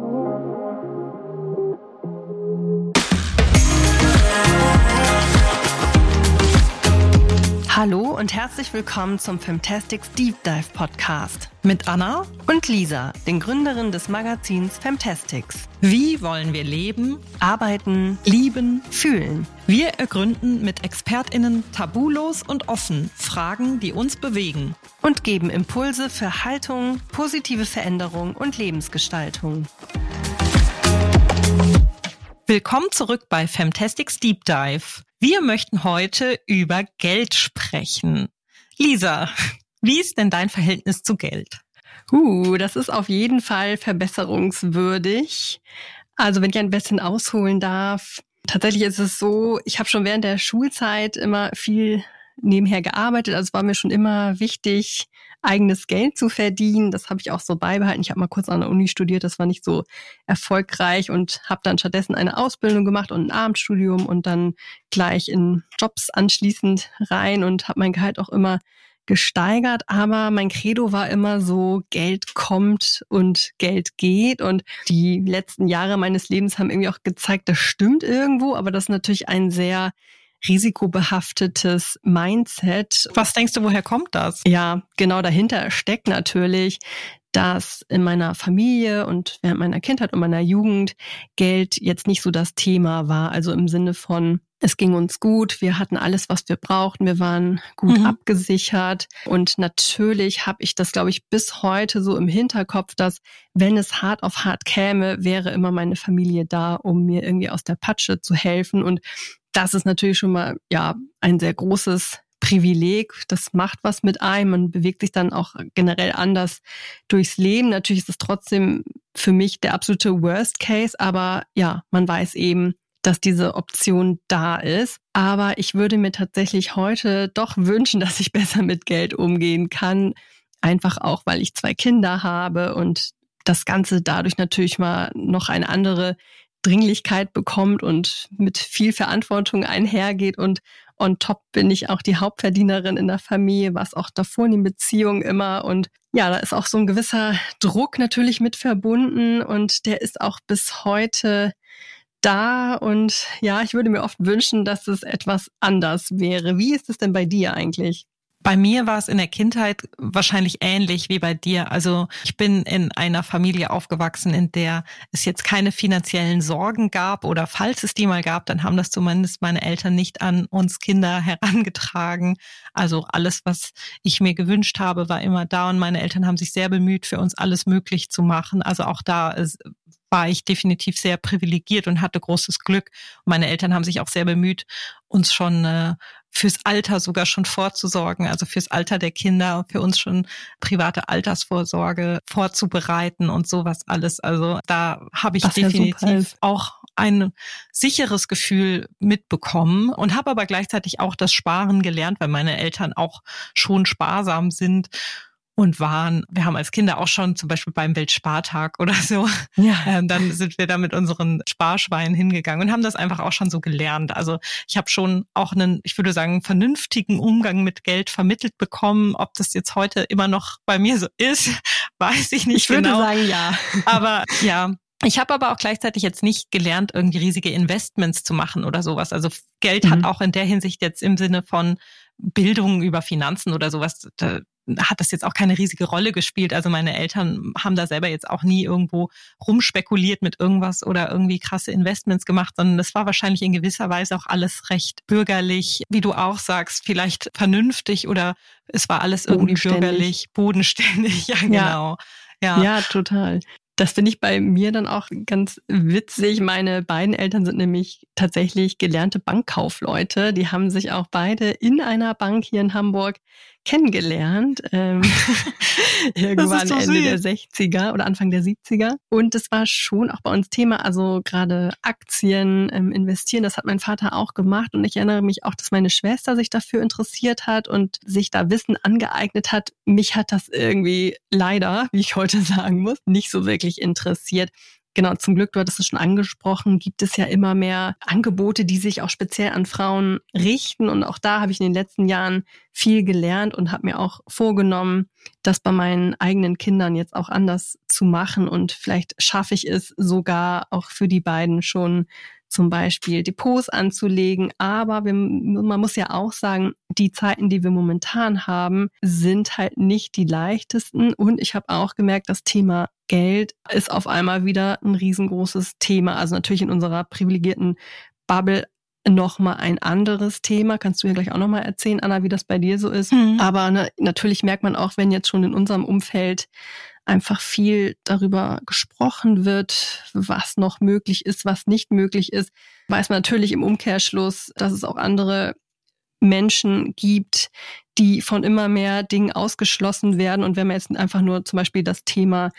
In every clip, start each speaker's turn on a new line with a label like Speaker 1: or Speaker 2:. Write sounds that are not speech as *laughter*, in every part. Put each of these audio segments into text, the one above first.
Speaker 1: Música Hallo und herzlich willkommen zum Femtastics Deep Dive Podcast mit Anna und Lisa, den Gründerinnen des Magazins Femtastics.
Speaker 2: Wie wollen wir leben,
Speaker 1: arbeiten, lieben, fühlen?
Speaker 2: Wir ergründen mit ExpertInnen tabulos und offen Fragen, die uns bewegen.
Speaker 1: Und geben Impulse für Haltung, positive Veränderung und Lebensgestaltung.
Speaker 2: Willkommen zurück bei Femtastics Deep Dive. Wir möchten heute über Geld sprechen. Lisa, wie ist denn dein Verhältnis zu Geld?
Speaker 1: Uh, das ist auf jeden Fall verbesserungswürdig. Also wenn ich ein bisschen ausholen darf. Tatsächlich ist es so, ich habe schon während der Schulzeit immer viel nebenher gearbeitet. Also war mir schon immer wichtig, eigenes Geld zu verdienen. Das habe ich auch so beibehalten. Ich habe mal kurz an der Uni studiert, das war nicht so erfolgreich und habe dann stattdessen eine Ausbildung gemacht und ein Abendstudium und dann gleich in Jobs anschließend rein und habe mein Gehalt auch immer gesteigert, aber mein Credo war immer so, Geld kommt und Geld geht. Und die letzten Jahre meines Lebens haben irgendwie auch gezeigt, das stimmt irgendwo, aber das ist natürlich ein sehr risikobehaftetes Mindset.
Speaker 2: Was denkst du, woher kommt das?
Speaker 1: Ja, genau dahinter steckt natürlich, dass in meiner Familie und während meiner Kindheit und meiner Jugend Geld jetzt nicht so das Thema war. Also im Sinne von, es ging uns gut, wir hatten alles, was wir brauchten, wir waren gut mhm. abgesichert. Und natürlich habe ich das, glaube ich, bis heute so im Hinterkopf, dass wenn es hart auf hart käme, wäre immer meine Familie da, um mir irgendwie aus der Patsche zu helfen. Und das ist natürlich schon mal ja ein sehr großes Privileg. Das macht was mit einem. Man bewegt sich dann auch generell anders durchs Leben. Natürlich ist es trotzdem für mich der absolute Worst Case, aber ja, man weiß eben, dass diese Option da ist. Aber ich würde mir tatsächlich heute doch wünschen, *laughs* dass ich besser mit Geld umgehen kann. Einfach auch, weil ich zwei Kinder habe und das Ganze dadurch natürlich mal noch eine andere Dringlichkeit bekommt und mit viel Verantwortung einhergeht und on top bin ich auch die Hauptverdienerin in der Familie, was auch davor in den Beziehungen immer und ja, da ist auch so ein gewisser Druck natürlich mit verbunden und der ist auch bis heute da und ja, ich würde mir oft wünschen, dass es etwas anders wäre. Wie ist es denn bei dir eigentlich?
Speaker 2: Bei mir war es in der Kindheit wahrscheinlich ähnlich wie bei dir. Also ich bin in einer Familie aufgewachsen, in der es jetzt keine finanziellen Sorgen gab oder falls es die mal gab, dann haben das zumindest meine Eltern nicht an uns Kinder *laughs* herangetragen. Also alles, was ich mir gewünscht habe, war immer da und meine Eltern haben sich sehr bemüht, für uns alles möglich zu machen. Also auch da war ich definitiv sehr privilegiert und hatte großes Glück. Meine Eltern haben sich auch sehr bemüht, uns schon äh, fürs Alter sogar schon vorzusorgen, also fürs Alter der Kinder, für uns schon private Altersvorsorge vorzubereiten und sowas alles. Also da habe ich das definitiv auch ein sicheres Gefühl mitbekommen und habe aber gleichzeitig auch das Sparen gelernt, weil meine Eltern auch schon sparsam sind und waren, wir haben als Kinder auch schon zum Beispiel beim Weltspartag oder so, ja. ähm, dann sind wir da mit unseren Sparschweinen hingegangen und haben das einfach auch schon so gelernt. Also ich habe schon auch einen, ich würde sagen, vernünftigen Umgang mit Geld vermittelt bekommen. Ob das jetzt heute immer noch bei mir so ist, *laughs* weiß ich nicht
Speaker 1: ich genau.
Speaker 2: Ich
Speaker 1: würde sagen, ja.
Speaker 2: Aber ja, *laughs* ich habe aber auch gleichzeitig jetzt nicht gelernt, irgendwie riesige Investments zu machen oder sowas. Also Geld mhm. hat auch in der Hinsicht jetzt im Sinne von Bildung über Finanzen oder sowas, da hat das jetzt auch keine riesige Rolle gespielt. Also meine Eltern haben da selber jetzt auch nie irgendwo rumspekuliert mit irgendwas oder irgendwie krasse Investments gemacht, sondern das war wahrscheinlich in gewisser Weise auch alles recht bürgerlich, wie du auch sagst, vielleicht vernünftig oder es war alles irgendwie bürgerlich, bodenständig. *laughs* Ja, genau.
Speaker 1: Ja, ja total. Das finde ich bei mir dann auch ganz witzig. Meine beiden Eltern sind nämlich tatsächlich gelernte Bankkaufleute. Die haben sich auch beide in einer Bank hier in Hamburg kennengelernt. Ähm, *laughs* *laughs* irgendwann Ende der 60er oder Anfang der 70er. Und das war schon auch bei uns Thema, also gerade Aktien, ähm, investieren, das hat mein Vater auch gemacht. Und ich erinnere mich auch, dass meine Schwester sich dafür interessiert hat und sich da Wissen angeeignet hat. Mich hat das irgendwie leider, wie ich heute *laughs* sagen muss, nicht so wirklich interessiert. Genau, zum Glück, du hattest es schon angesprochen, gibt es ja immer mehr Angebote, die sich auch speziell an Frauen richten. Und auch da habe ich in den letzten Jahren viel gelernt und habe mir auch vorgenommen, das bei meinen eigenen Kindern jetzt auch anders zu machen. Und vielleicht schaffe ich es sogar auch für die beiden schon zum Beispiel Depots anzulegen. Aber wir, man muss ja auch sagen, die Zeiten, die wir momentan haben, sind halt nicht die leichtesten. Und ich habe auch gemerkt, das Thema Geld ist auf einmal wieder ein riesengroßes Thema. Also natürlich in unserer privilegierten Bubble noch mal ein anderes Thema. Kannst du ja gleich auch noch mal erzählen, Anna, wie das bei dir so ist. Mhm. Aber ne, natürlich merkt man auch, wenn jetzt schon in unserem Umfeld einfach viel darüber gesprochen wird, was noch möglich ist, was nicht möglich ist, weiß man natürlich im Umkehrschluss, dass es auch andere Menschen gibt, die von immer mehr Dingen ausgeschlossen werden. Und wenn man jetzt einfach nur zum Beispiel das Thema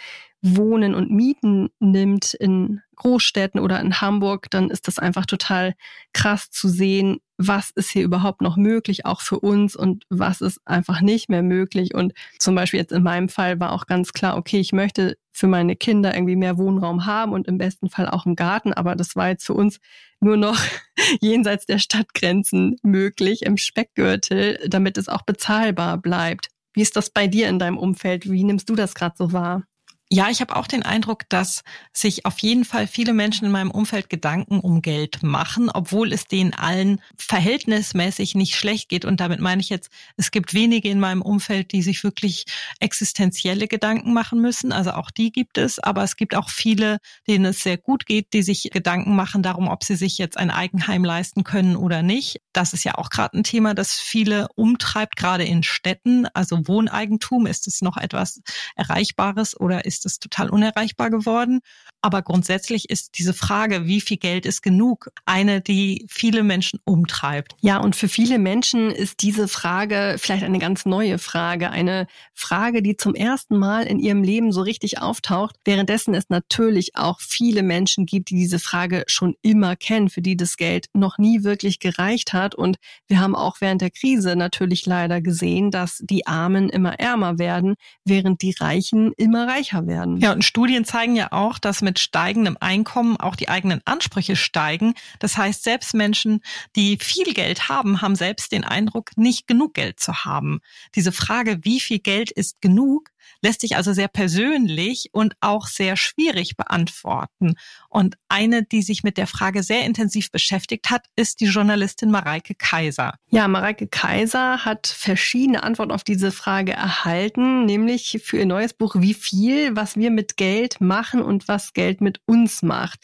Speaker 1: Wohnen und Mieten nimmt in Großstädten oder in Hamburg, dann ist das einfach total krass zu sehen, was ist hier überhaupt noch möglich, auch für uns und was ist einfach nicht mehr möglich. Und zum Beispiel jetzt in meinem Fall war auch ganz klar, okay, ich möchte für meine Kinder irgendwie mehr Wohnraum haben und im besten Fall auch einen Garten, aber das war jetzt für uns nur noch *laughs* jenseits der Stadtgrenzen möglich im Speckgürtel, damit es auch bezahlbar bleibt. Wie ist das bei dir in deinem Umfeld? Wie nimmst du das gerade so wahr?
Speaker 2: Ja, ich habe auch den Eindruck, dass sich auf jeden Fall viele Menschen in meinem Umfeld Gedanken um Geld machen, obwohl es denen allen verhältnismäßig nicht schlecht geht. Und damit meine ich jetzt, es gibt wenige in meinem Umfeld, die sich wirklich existenzielle Gedanken machen müssen. Also auch die gibt es, aber es gibt auch viele, denen es sehr gut geht, die sich Gedanken machen darum, ob sie sich jetzt ein Eigenheim leisten können oder nicht. Das ist ja auch gerade ein Thema, das viele umtreibt, gerade in Städten. Also Wohneigentum, ist es noch etwas Erreichbares oder ist ist es total unerreichbar geworden. Aber grundsätzlich ist diese Frage, wie viel Geld ist genug, eine, die viele Menschen umtreibt.
Speaker 1: Ja, und für viele Menschen ist diese Frage vielleicht eine ganz neue Frage, eine Frage, die zum ersten Mal in ihrem Leben so richtig auftaucht, währenddessen es natürlich auch viele Menschen gibt, die diese Frage schon immer kennen, für die das Geld noch nie wirklich gereicht hat. Und wir haben auch während der Krise natürlich leider gesehen, dass die Armen immer ärmer werden, während die Reichen immer reicher werden.
Speaker 2: Ja, und Studien zeigen ja auch, dass mit steigendem Einkommen auch die eigenen Ansprüche steigen. Das heißt, selbst Menschen, die viel Geld haben, haben selbst den Eindruck, nicht genug Geld zu haben. Diese Frage, wie viel Geld ist genug, lässt sich also sehr persönlich und auch sehr schwierig beantworten. Und eine, die sich mit der Frage sehr intensiv beschäftigt hat, ist die Journalistin Mareike Kaiser.
Speaker 1: Ja, Mareike Kaiser hat verschiedene Antworten auf diese Frage erhalten, nämlich für ihr neues Buch Wie viel, was wir mit Geld machen und was Geld mit uns macht.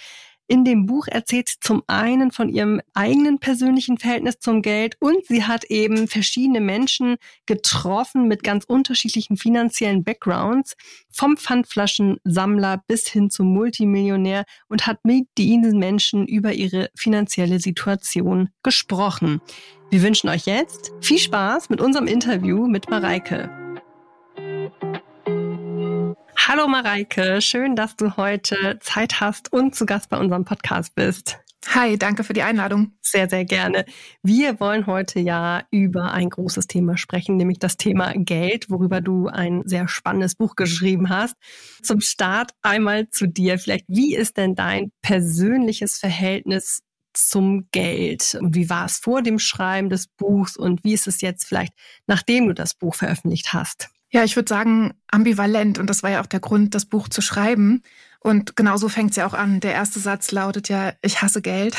Speaker 1: In dem Buch erzählt sie zum einen von ihrem eigenen persönlichen Verhältnis zum Geld und sie hat eben verschiedene Menschen getroffen mit ganz unterschiedlichen finanziellen Backgrounds, vom Pfandflaschensammler bis hin zum Multimillionär und hat mit diesen Menschen über ihre finanzielle Situation gesprochen. Wir wünschen euch jetzt viel Spaß mit unserem Interview mit Mareike. Hallo Mareike, schön, dass du heute Zeit hast und zu Gast bei unserem Podcast bist.
Speaker 3: Hi, danke für die Einladung.
Speaker 1: Sehr, sehr gerne. Wir wollen heute ja über ein großes Thema sprechen, nämlich das Thema Geld, worüber du ein sehr spannendes Buch geschrieben hast. Zum Start einmal zu dir. Vielleicht, wie ist denn dein persönliches Verhältnis zum Geld? Und wie war es vor dem Schreiben des Buchs und wie ist es jetzt vielleicht, nachdem du das Buch veröffentlicht hast?
Speaker 3: Ja, ich würde sagen ambivalent und das war ja auch der Grund, das Buch zu schreiben. Und genauso fängt es ja auch an. Der erste Satz lautet ja, ich hasse Geld.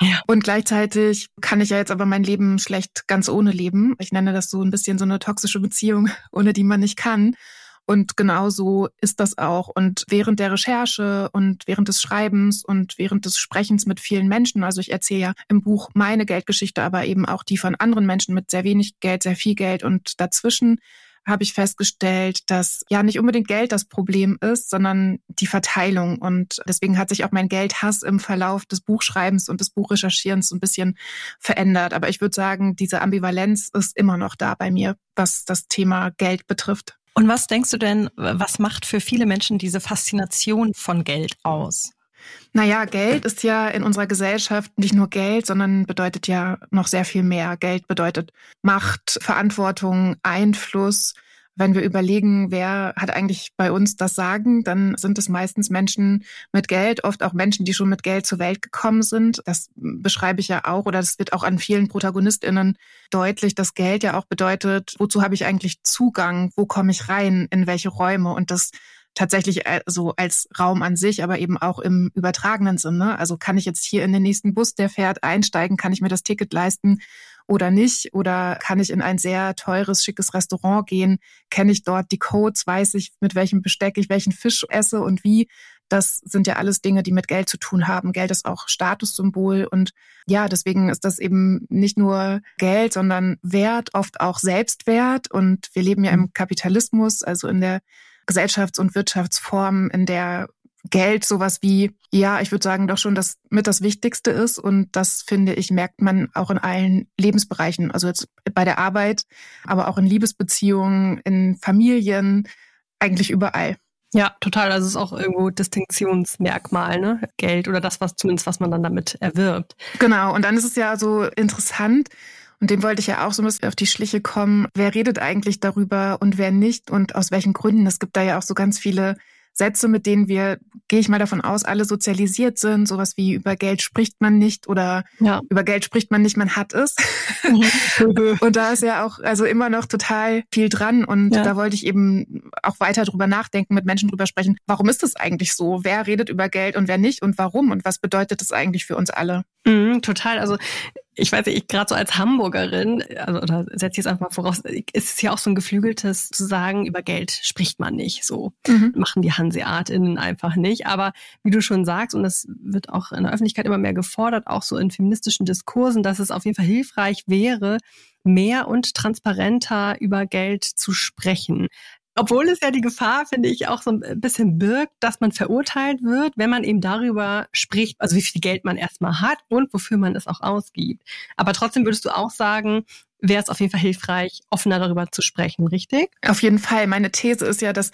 Speaker 3: Ja. Und gleichzeitig kann ich ja jetzt aber mein Leben schlecht ganz ohne leben. Ich nenne das so ein bisschen so eine toxische Beziehung, *laughs* ohne die man nicht kann. Und genau so ist das auch. Und während der Recherche und während des Schreibens und während des Sprechens mit vielen Menschen, also ich erzähle ja im Buch meine Geldgeschichte, aber eben auch die von anderen Menschen mit sehr wenig Geld, sehr viel Geld und dazwischen habe ich festgestellt, dass ja nicht unbedingt Geld das Problem ist, sondern die Verteilung. Und deswegen hat sich auch mein Geldhass im Verlauf des Buchschreibens und des Buchrecherchierens ein bisschen verändert. Aber ich würde sagen, diese Ambivalenz ist immer noch da bei mir, was das Thema Geld betrifft.
Speaker 2: Und was denkst du denn, was macht für viele Menschen diese Faszination von Geld aus?
Speaker 3: Naja, Geld ist ja in unserer Gesellschaft nicht nur Geld, sondern bedeutet ja noch sehr viel mehr. Geld bedeutet Macht, Verantwortung, Einfluss, wenn wir überlegen, wer hat eigentlich bei uns das Sagen, dann sind es meistens Menschen mit Geld, oft auch Menschen, die schon mit Geld zur Welt gekommen sind. Das beschreibe ich ja auch oder das wird auch an vielen Protagonistinnen deutlich, dass Geld ja auch bedeutet, wozu habe ich eigentlich Zugang, wo komme ich rein, in welche Räume und das tatsächlich äh, so als Raum an sich, aber eben auch im übertragenen Sinne. Also kann ich jetzt hier in den nächsten Bus, der fährt, einsteigen, kann ich mir das Ticket leisten oder nicht? Oder kann ich in ein sehr teures, schickes Restaurant gehen? Kenne ich dort die Codes? Weiß ich, mit welchem Besteck ich welchen Fisch esse und wie? Das sind ja alles Dinge, die mit Geld zu tun haben. Geld ist auch Statussymbol und ja, deswegen ist das eben nicht nur Geld, sondern Wert, oft auch Selbstwert. Und wir leben ja im Kapitalismus, also in der Gesellschafts- und Wirtschaftsform, in der Geld sowas wie, ja, ich würde sagen, doch schon das mit das Wichtigste ist. Und das, finde ich, merkt man auch in allen Lebensbereichen. Also jetzt bei der Arbeit, aber auch in Liebesbeziehungen, in Familien, eigentlich überall.
Speaker 1: Ja, total. Also es ist auch irgendwo Distinktionsmerkmal, ne? Geld oder das, was zumindest, was man dann damit erwirbt.
Speaker 3: Genau. Und dann ist es ja so interessant, und dem wollte ich ja auch so ein bisschen auf die Schliche kommen. Wer redet eigentlich darüber und wer nicht und aus welchen Gründen? Es gibt da ja auch so ganz viele Sätze, mit denen wir, gehe ich mal davon aus, alle sozialisiert sind. Sowas wie über Geld spricht man nicht oder ja. über Geld spricht man nicht, man hat es. Mhm. *laughs* und da ist ja auch also immer noch total viel dran. Und ja. da wollte ich eben auch weiter drüber nachdenken, mit Menschen drüber sprechen. Warum ist das eigentlich so? Wer redet über Geld und wer nicht und warum? Und was bedeutet das eigentlich für uns alle?
Speaker 1: Mhm, total. Also ich weiß nicht, ich gerade so als Hamburgerin, also oder setze ich es einfach mal voraus, ist es ja auch so ein geflügeltes zu sagen, über Geld spricht man nicht. So mhm. machen die HanseatInnen einfach nicht. Aber wie du schon sagst, und das wird auch in der Öffentlichkeit immer mehr gefordert, auch so in feministischen Diskursen, dass es auf jeden Fall hilfreich wäre, mehr und transparenter über Geld zu sprechen. Obwohl es ja die Gefahr, finde ich, auch so ein bisschen birgt, dass man verurteilt wird, wenn man eben darüber spricht, also wie viel Geld man erstmal hat und wofür man es auch ausgibt. Aber trotzdem würdest du auch sagen, wäre es auf jeden Fall hilfreich, offener darüber zu sprechen, richtig?
Speaker 3: Auf jeden Fall. Meine These ist ja, dass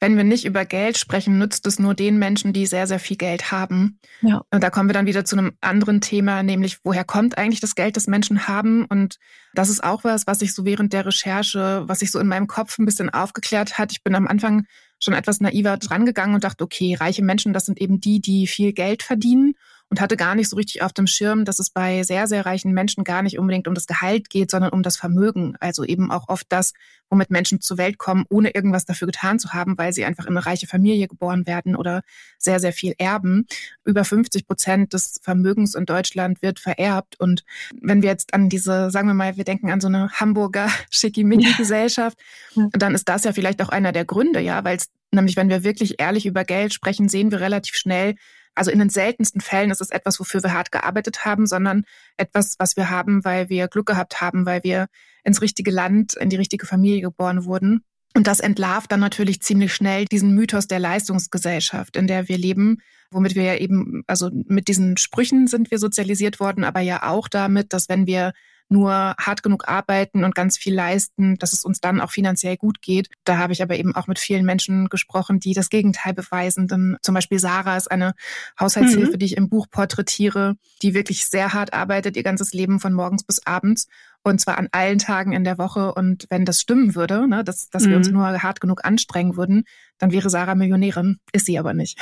Speaker 3: wenn wir nicht über Geld sprechen, nützt es nur den Menschen, die sehr, sehr viel Geld haben. Ja. Und da kommen wir dann wieder zu einem anderen Thema, nämlich woher kommt eigentlich das Geld, das Menschen haben? Und das ist auch was, was sich so während der Recherche, was sich so in meinem Kopf ein bisschen aufgeklärt hat. Ich bin am Anfang schon etwas naiver drangegangen und dachte, okay, reiche Menschen, das sind eben die, die viel Geld verdienen und hatte gar nicht so richtig auf dem Schirm, dass es bei sehr, sehr reichen Menschen gar nicht unbedingt um das Gehalt geht, sondern um das Vermögen. Also eben auch oft das, womit Menschen zur Welt kommen, ohne irgendwas dafür getan zu haben, weil sie einfach in eine reiche Familie geboren werden oder sehr, sehr viel erben. Über 50 Prozent des Vermögens in Deutschland wird vererbt. Und wenn wir jetzt an diese, sagen wir mal, wir denken an so eine Hamburger *laughs* Schickimicki-Gesellschaft, ja. dann ist das ja vielleicht auch einer der Gründe, ja, weil es nämlich, wenn wir wirklich ehrlich über Geld sprechen, sehen wir relativ schnell, also in den seltensten Fällen ist es etwas, wofür wir hart gearbeitet haben, sondern etwas, was wir haben, weil wir Glück gehabt haben, weil wir ins richtige Land, in die richtige Familie geboren wurden. Und das entlarvt dann natürlich ziemlich schnell diesen Mythos der Leistungsgesellschaft, in der wir leben, womit wir ja eben, also mit diesen Sprüchen sind wir sozialisiert worden, aber ja auch damit, dass wenn wir nur hart genug arbeiten und ganz viel leisten, dass es uns dann auch finanziell gut geht. Da habe ich aber eben auch mit vielen Menschen gesprochen, die das Gegenteil beweisen. Denn zum Beispiel Sarah ist eine Haushaltshilfe, mhm. die ich im Buch porträtiere, die wirklich sehr hart arbeitet, ihr ganzes Leben von morgens bis abends. Und zwar an allen Tagen in der Woche. Und wenn das stimmen würde, ne, dass, dass mhm. wir uns mhm. nur hart genug anstrengen würden, dann wäre Sarah Millionärin. Ist sie aber nicht.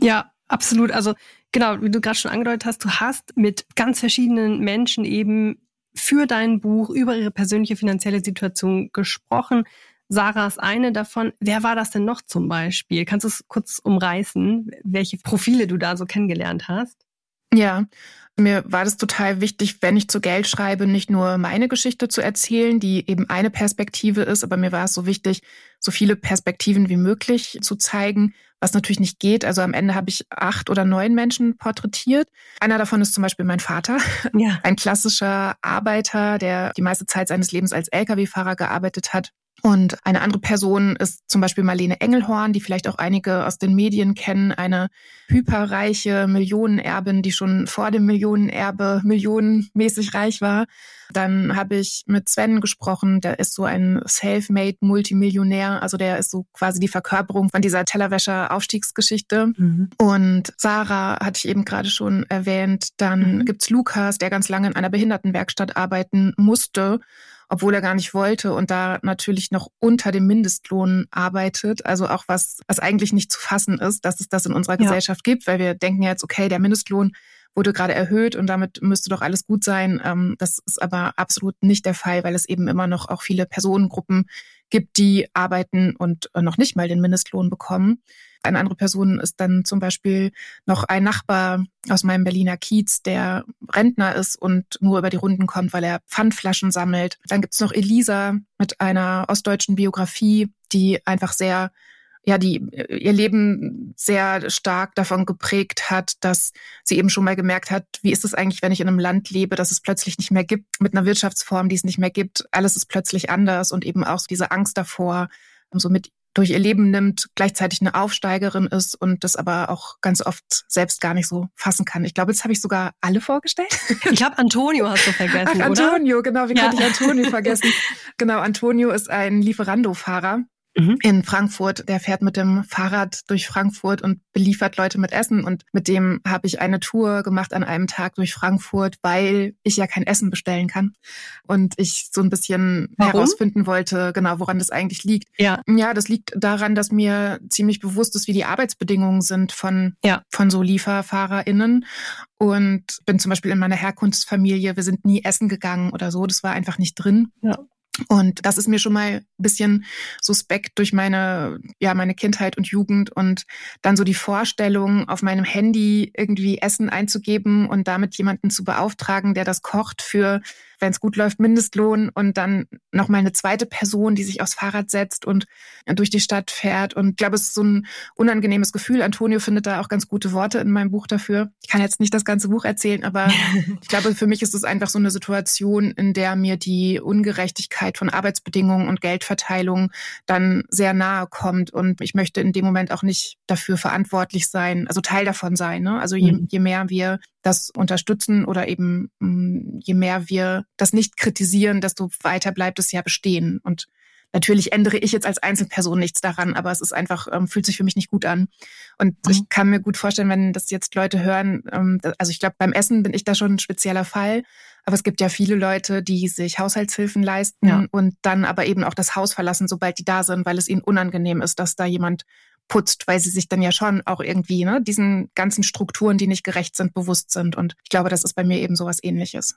Speaker 1: Ja, absolut. Also genau, wie du gerade schon angedeutet hast, du hast mit ganz verschiedenen Menschen eben für dein Buch über ihre persönliche finanzielle Situation gesprochen. Sarah ist eine davon. Wer war das denn noch zum Beispiel? Kannst du es kurz umreißen, welche Profile du da so kennengelernt hast?
Speaker 3: Ja, mir war das total wichtig, wenn ich zu Geld schreibe, nicht nur meine Geschichte zu erzählen, die eben eine Perspektive ist, aber mir war es so wichtig, so viele Perspektiven wie möglich zu zeigen, was natürlich nicht geht. Also am Ende habe ich acht oder neun Menschen porträtiert. Einer davon ist zum Beispiel mein Vater, ja. ein klassischer Arbeiter, der die meiste Zeit seines Lebens als Lkw-Fahrer gearbeitet hat und eine andere Person ist zum Beispiel Marlene Engelhorn, die vielleicht auch einige aus den Medien kennen, eine hyperreiche Millionenerbin, die schon vor dem Millionenerbe millionenmäßig reich war. Dann habe ich mit Sven gesprochen, der ist so ein self-made Multimillionär, also der ist so quasi die Verkörperung von dieser Tellerwäscher-Aufstiegsgeschichte. Mhm. Und Sarah hatte ich eben gerade schon erwähnt. Dann mhm. gibt's Lukas, der ganz lange in einer Behindertenwerkstatt arbeiten musste obwohl er gar nicht wollte und da natürlich noch unter dem Mindestlohn arbeitet. Also auch was, was eigentlich nicht zu fassen ist, dass es das in unserer ja. Gesellschaft gibt, weil wir denken jetzt, okay, der Mindestlohn wurde gerade erhöht und damit müsste doch alles gut sein. Ähm, das ist aber absolut nicht der Fall, weil es eben immer noch auch viele Personengruppen gibt, die arbeiten und noch nicht mal den Mindestlohn bekommen. Eine andere Person ist dann zum Beispiel noch ein Nachbar aus meinem Berliner Kiez, der Rentner ist und nur über die Runden kommt, weil er Pfandflaschen sammelt. Dann gibt's noch Elisa mit einer ostdeutschen Biografie, die einfach sehr ja, die ihr Leben sehr stark davon geprägt hat, dass sie eben schon mal gemerkt hat, wie ist es eigentlich, wenn ich in einem Land lebe, das es plötzlich nicht mehr gibt, mit einer Wirtschaftsform, die es nicht mehr gibt. Alles ist plötzlich anders und eben auch diese Angst davor, so mit durch ihr Leben nimmt, gleichzeitig eine Aufsteigerin ist und das aber auch ganz oft selbst gar nicht so fassen kann. Ich glaube, jetzt habe ich sogar alle vorgestellt. *laughs*
Speaker 1: Ich habe Antonio hast du vergessen,
Speaker 3: Ach, Antonio, oder? genau, wie ja. konnte ich Antonio vergessen? *laughs* genau, Antonio ist ein Lieferando-Fahrer mhm. in Frankfurt. Der fährt mit dem Fahrrad durch Frankfurt und beliefert Leute mit Essen. Und mit dem habe ich eine Tour gemacht an einem Tag durch Frankfurt, weil ich ja kein Essen bestellen kann. Und ich so ein bisschen Warum? herausfinden wollte, genau, woran das eigentlich liegt. Ja. ja, das liegt daran, dass mir ziemlich bewusst ist, wie die Arbeitsbedingungen sind von, ja. von so LieferfahrerInnen. Und bin zum Beispiel in meiner Herkunftsfamilie, wir sind nie essen gegangen oder so. Das war einfach nicht drin. Ja. Und das ist mir schon mal ein bisschen suspekt durch meine, ja, meine Kindheit und Jugend und dann so die Vorstellung, auf meinem Handy irgendwie Essen einzugeben und damit jemanden zu beauftragen, der das kocht für wenn es gut läuft, Mindestlohn und dann noch mal eine zweite Person, die sich aufs Fahrrad setzt und durch die Stadt fährt. Und ich glaube, es ist so ein unangenehmes Gefühl. Antonio findet da auch ganz gute Worte in meinem Buch dafür. Ich kann jetzt nicht das ganze Buch erzählen, aber *laughs* ich glaube, für mich ist es einfach so eine Situation, in der mir die Ungerechtigkeit von Arbeitsbedingungen und Geldverteilung dann sehr nahe kommt. Und ich möchte in dem Moment auch nicht dafür verantwortlich sein, also Teil davon sein. Ne? Also je, mhm. je mehr wir das unterstützen oder eben mm, je mehr wir das nicht kritisieren, desto weiter bleibt es ja bestehen. Und natürlich ändere ich jetzt als Einzelperson nichts daran, aber es ist einfach, ähm, fühlt sich für mich nicht gut an. Und mhm. ich kann mir gut vorstellen, wenn das jetzt Leute hören, ähm, also ich glaube, beim Essen bin ich da schon ein spezieller Fall. Aber es gibt ja viele Leute, die sich Haushaltshilfen leisten ja. und dann aber eben auch das Haus verlassen, sobald die da sind, weil es ihnen unangenehm ist, dass da jemand putzt, weil sie sich dann ja schon auch irgendwie ne, diesen ganzen Strukturen, die nicht gerecht sind, bewusst sind. Und ich glaube, das ist bei mir eben sowas ähnliches.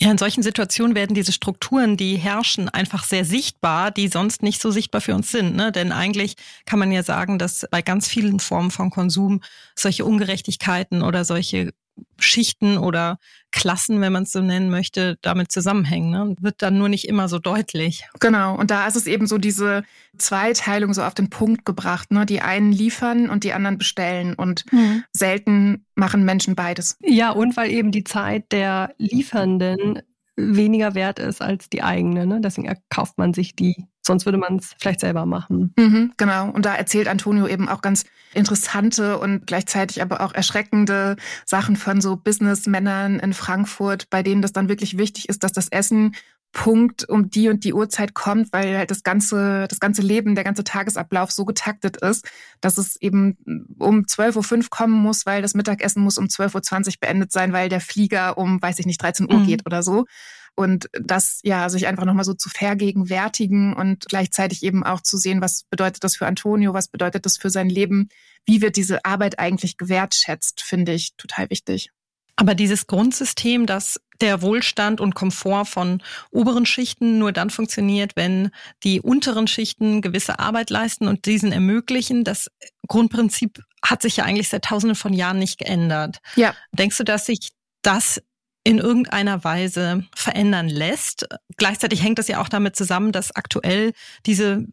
Speaker 2: Ja, in solchen Situationen werden diese Strukturen, die herrschen, einfach sehr sichtbar, die sonst nicht so sichtbar für uns sind. Ne? Denn eigentlich kann man ja sagen, dass bei ganz vielen Formen von Konsum solche Ungerechtigkeiten oder solche Schichten oder Klassen, wenn man es so nennen möchte, damit zusammenhängen. Ne? Wird dann nur nicht immer so deutlich.
Speaker 3: Genau. Und da ist es eben so diese Zweiteilung so auf den Punkt gebracht. Ne? Die einen liefern und die anderen bestellen. Und mhm. selten machen Menschen beides.
Speaker 1: Ja, und weil eben die Zeit der Liefernden weniger wert ist als die eigene. Ne? Deswegen erkauft man sich die. Sonst würde man es vielleicht selber machen.
Speaker 3: Mhm, genau. Und da erzählt Antonio eben auch ganz interessante und gleichzeitig aber auch erschreckende Sachen von so Businessmännern in Frankfurt, bei denen das dann wirklich wichtig ist, dass das Essen Punkt um die und die Uhrzeit kommt, weil halt das ganze, das ganze Leben, der ganze Tagesablauf so getaktet ist, dass es eben um 12.05 Uhr kommen muss, weil das Mittagessen muss um 12.20 Uhr beendet sein, weil der Flieger um, weiß ich nicht, 13 Uhr mhm. geht oder so. Und das, ja, sich einfach nochmal so zu vergegenwärtigen und gleichzeitig eben auch zu sehen, was bedeutet das für Antonio, was bedeutet das für sein Leben, wie wird diese Arbeit eigentlich gewertschätzt, finde ich total wichtig.
Speaker 2: Aber dieses Grundsystem, dass der Wohlstand und Komfort von oberen Schichten nur dann funktioniert, wenn die unteren Schichten gewisse Arbeit leisten und diesen ermöglichen, das Grundprinzip hat sich ja eigentlich seit tausenden von Jahren nicht geändert. Ja. Denkst du, dass sich das in irgendeiner Weise verändern lässt. Gleichzeitig hängt das ja auch damit zusammen, dass aktuell diese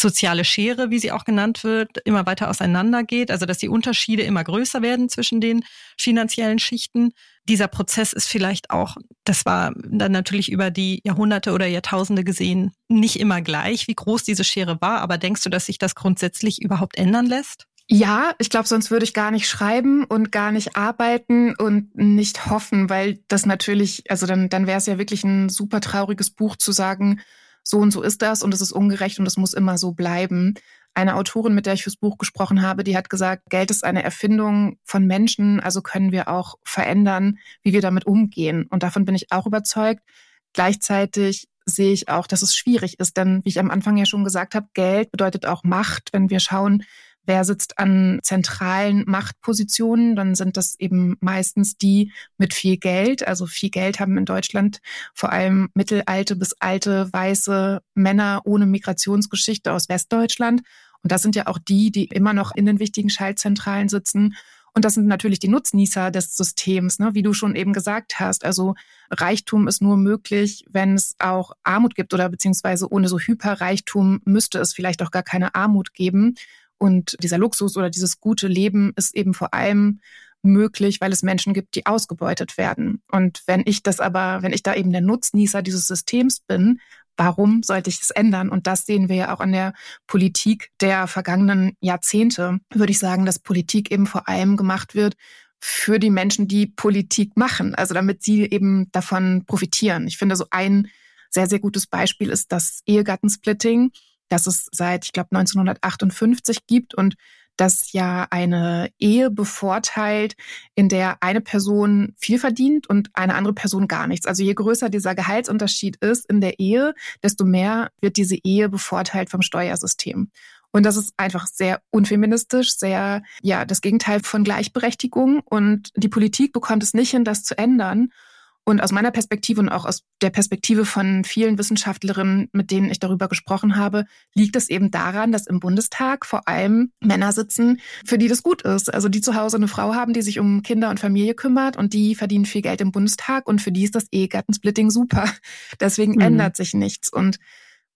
Speaker 2: soziale Schere, wie sie auch genannt wird, immer weiter auseinandergeht, also dass die Unterschiede immer größer werden zwischen den finanziellen Schichten. Dieser Prozess ist vielleicht auch, das war dann natürlich über die Jahrhunderte oder Jahrtausende gesehen, nicht immer gleich, wie groß diese Schere war, aber denkst du, dass sich das grundsätzlich überhaupt ändern lässt?
Speaker 3: Ja, ich glaube, sonst würde ich gar nicht schreiben und gar nicht arbeiten und nicht hoffen, weil das natürlich, also dann, dann wäre es ja wirklich ein super trauriges Buch zu sagen, so und so ist das und es ist ungerecht und es muss immer so bleiben. Eine Autorin, mit der ich fürs Buch gesprochen habe, die hat gesagt, Geld ist eine Erfindung von Menschen, also können wir auch verändern, wie wir damit umgehen. Und davon bin ich auch überzeugt. Gleichzeitig sehe ich auch, dass es schwierig ist. Denn wie ich am Anfang ja schon gesagt habe, Geld bedeutet auch Macht. Wenn wir schauen, wer sitzt an zentralen Machtpositionen, dann sind das eben meistens die mit viel Geld. Also viel Geld haben in Deutschland vor allem mittelalte bis alte weiße Männer ohne Migrationsgeschichte aus Westdeutschland. Und das sind ja auch die, die immer noch in den wichtigen Schaltzentralen sitzen. Und das sind natürlich die Nutznießer des Systems, ne? wie du schon eben gesagt hast. Also Reichtum ist nur möglich, wenn es auch Armut gibt oder beziehungsweise ohne so Hyperreichtum müsste es vielleicht auch gar keine Armut geben. Und dieser Luxus oder dieses gute Leben ist eben vor allem möglich, weil es Menschen gibt, die ausgebeutet werden. Und wenn ich das aber, wenn ich da eben der Nutznießer dieses Systems bin, warum sollte ich es ändern? Und das sehen wir ja auch an der Politik der vergangenen Jahrzehnte, würde ich sagen, dass Politik eben vor allem gemacht wird für die Menschen, die Politik machen, also damit sie eben davon profitieren. Ich finde, so ein sehr, sehr gutes Beispiel ist das Ehegattensplitting das es seit, ich glaube, 1958 gibt und das ja eine Ehe bevorteilt, in der eine Person viel verdient und eine andere Person gar nichts. Also je größer dieser Gehaltsunterschied ist in der Ehe, desto mehr wird diese Ehe bevorteilt vom Steuersystem. Und das ist einfach sehr unfeministisch, sehr, ja, das Gegenteil von Gleichberechtigung. Und die Politik bekommt es nicht hin, das zu ändern. Und aus meiner Perspektive und auch aus der Perspektive von vielen Wissenschaftlerinnen, mit denen ich darüber gesprochen habe, liegt es eben daran, dass im Bundestag vor allem Männer sitzen, für die das gut ist. Also die zu Hause eine Frau haben, die sich um Kinder und Familie kümmert und die verdienen viel Geld im Bundestag und für die ist das Ehegattensplitting super. *laughs* Deswegen mhm. ändert sich nichts. Und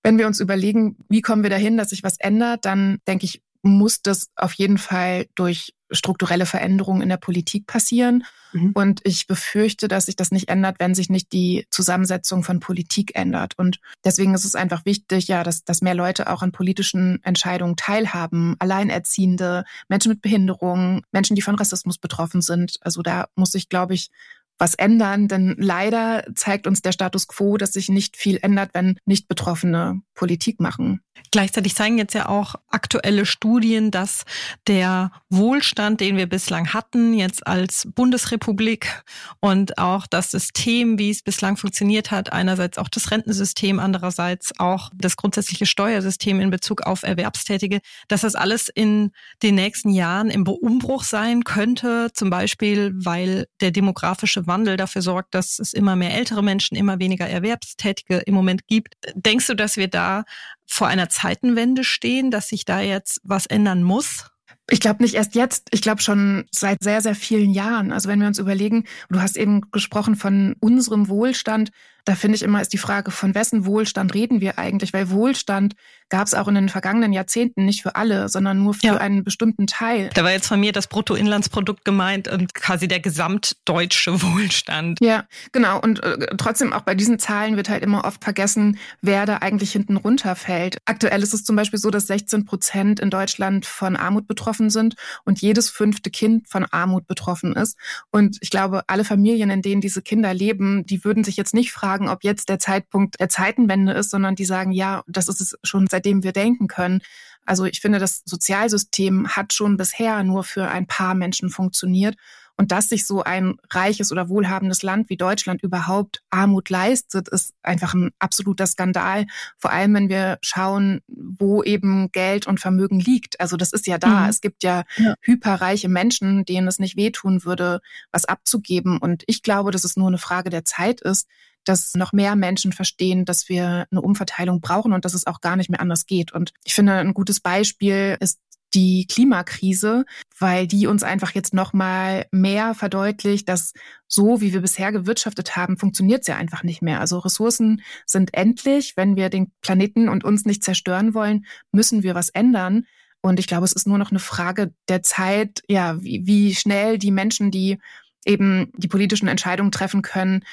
Speaker 3: wenn wir uns überlegen, wie kommen wir dahin, dass sich was ändert, dann denke ich, muss das auf jeden Fall durch strukturelle Veränderungen in der Politik passieren. Mhm. Und ich befürchte, dass sich das nicht ändert, wenn sich nicht die Zusammensetzung von Politik ändert. Und deswegen ist es einfach wichtig, ja, dass, dass mehr Leute auch an politischen Entscheidungen teilhaben. Alleinerziehende, Menschen mit Behinderungen, Menschen, die von Rassismus betroffen sind. Also da muss sich, glaube ich, was ändern, denn leider zeigt uns der Status quo, dass sich nicht viel ändert, wenn nicht Betroffene Politik machen.
Speaker 2: Gleichzeitig zeigen jetzt ja auch aktuelle Studien, dass der Wohlstand, den wir bislang hatten, jetzt als Bundesrepublik und auch das System, wie es bislang funktioniert hat, einerseits auch das Rentensystem, andererseits auch das grundsätzliche Steuersystem in Bezug auf Erwerbstätige, dass das alles in den nächsten Jahren im Umbruch sein könnte, zum Beispiel, weil der demografische Wandel dafür sorgt, dass es immer mehr ältere Menschen, immer weniger Erwerbstätige im Moment gibt. Denkst du, dass wir da vor einer Zeitenwende stehen, dass sich da jetzt was ändern muss?
Speaker 3: Ich glaube nicht erst jetzt, ich glaube schon seit sehr, sehr vielen Jahren. Also wenn wir uns überlegen, du hast eben gesprochen von unserem Wohlstand, da finde ich immer ist die Frage, von wessen Wohlstand reden wir eigentlich? Weil Wohlstand gab es auch in den vergangenen Jahrzehnten nicht für alle, sondern nur für ja. einen bestimmten Teil.
Speaker 2: Da war jetzt von mir das Bruttoinlandsprodukt gemeint und quasi der gesamtdeutsche Wohlstand.
Speaker 3: Ja, genau. Und äh, trotzdem auch bei diesen Zahlen wird halt immer oft vergessen, wer da eigentlich hinten runterfällt. Aktuell ist es zum Beispiel so, dass 16 Prozent in Deutschland von Armut betroffen sind und jedes fünfte Kind von Armut betroffen ist. Und ich glaube, alle Familien, in denen diese Kinder leben, die würden sich jetzt nicht fragen, fragen, ob jetzt der Zeitpunkt der Zeitenwende ist, sondern die sagen, ja, das ist es schon seitdem wir denken können. Also ich finde, das Sozialsystem hat schon bisher nur für ein paar Menschen funktioniert. Und dass sich so ein reiches oder wohlhabendes Land wie Deutschland überhaupt Armut leistet, ist einfach ein absoluter Skandal. Vor allem, wenn wir schauen, wo eben Geld und Vermögen liegt. Also das ist ja da. Mhm. Es gibt ja, ja hyperreiche Menschen, denen es nicht wehtun würde, was abzugeben. Und ich glaube, dass es nur eine Frage der Zeit ist, dass noch mehr Menschen verstehen, dass wir eine Umverteilung brauchen und dass es auch gar nicht mehr anders geht. Und ich finde, ein gutes Beispiel ist die Klimakrise, weil die uns einfach jetzt noch mal mehr verdeutlicht, dass so wie wir bisher gewirtschaftet haben, funktioniert es ja einfach nicht mehr. Also Ressourcen sind endlich. Wenn wir den Planeten und uns nicht zerstören wollen, müssen wir was ändern. Und ich glaube, es ist nur noch eine Frage der Zeit, ja, wie, wie schnell die Menschen, die eben die politischen Entscheidungen treffen können,